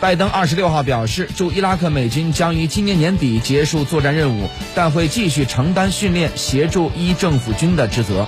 拜登二十六号表示驻伊拉克美军将于今年年底结束作战任务但会继续承担训练协助伊政府军的职责。